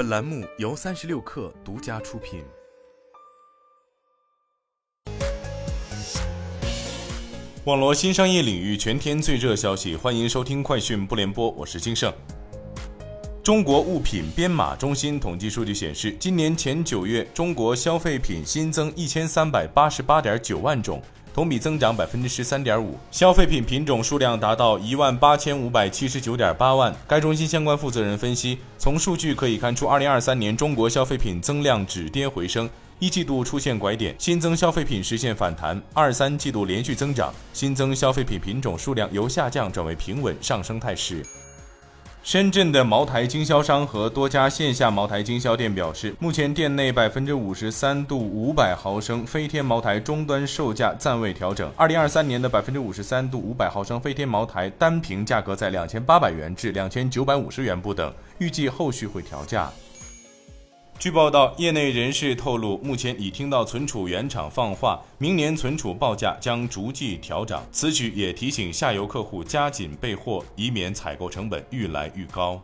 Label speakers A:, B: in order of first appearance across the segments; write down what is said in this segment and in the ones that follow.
A: 本栏目由三十六氪独家出品。网络新商业领域全天最热消息，欢迎收听快讯不联播，我是金盛。中国物品编码中心统计数据显示，今年前九月，中国消费品新增一千三百八十八点九万种。同比增长百分之十三点五，消费品品种数量达到一万八千五百七十九点八万。该中心相关负责人分析，从数据可以看出，二零二三年中国消费品增量止跌回升，一季度出现拐点，新增消费品实现反弹，二三季度连续增长，新增消费品品种数量由下降转为平稳上升态势。深圳的茅台经销商和多家线下茅台经销店表示，目前店内百分之五十三度五百毫升飞天茅台终端售价暂未调整。二零二三年的百分之五十三度五百毫升飞天茅台单瓶价格在两千八百元至两千九百五十元不等，预计后续会调价。据报道，业内人士透露，目前已听到存储原厂放话，明年存储报价将逐季调涨。此举也提醒下游客户加紧备货，以免采购成本愈来愈高。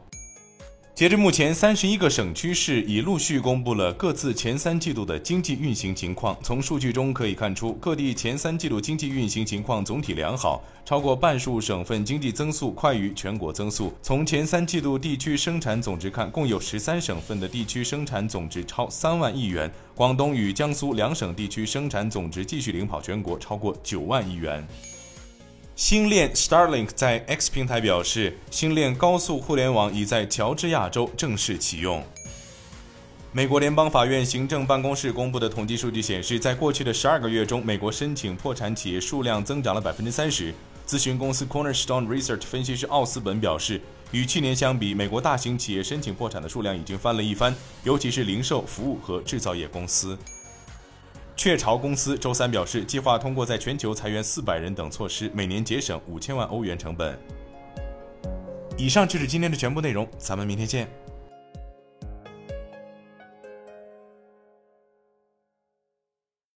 A: 截至目前，三十一个省区市已陆续公布了各自前三季度的经济运行情况。从数据中可以看出，各地前三季度经济运行情况总体良好，超过半数省份经济增速快于全国增速。从前三季度地区生产总值看，共有十三省份的地区生产总值超三万亿元，广东与江苏两省地区生产总值继续领跑全国，超过九万亿元。星链 Starlink 在 X 平台表示，星链高速互联网已在乔治亚州正式启用。美国联邦法院行政办公室公布的统计数据显示，在过去的十二个月中，美国申请破产企业数量增长了百分之三十。咨询公司 Cornerstone Research 分析师奥斯本表示，与去年相比，美国大型企业申请破产的数量已经翻了一番，尤其是零售、服务和制造业公司。雀巢公司周三表示，计划通过在全球裁员四百人等措施，每年节省五千万欧元成本。以上就是今天的全部内容，咱们明天见。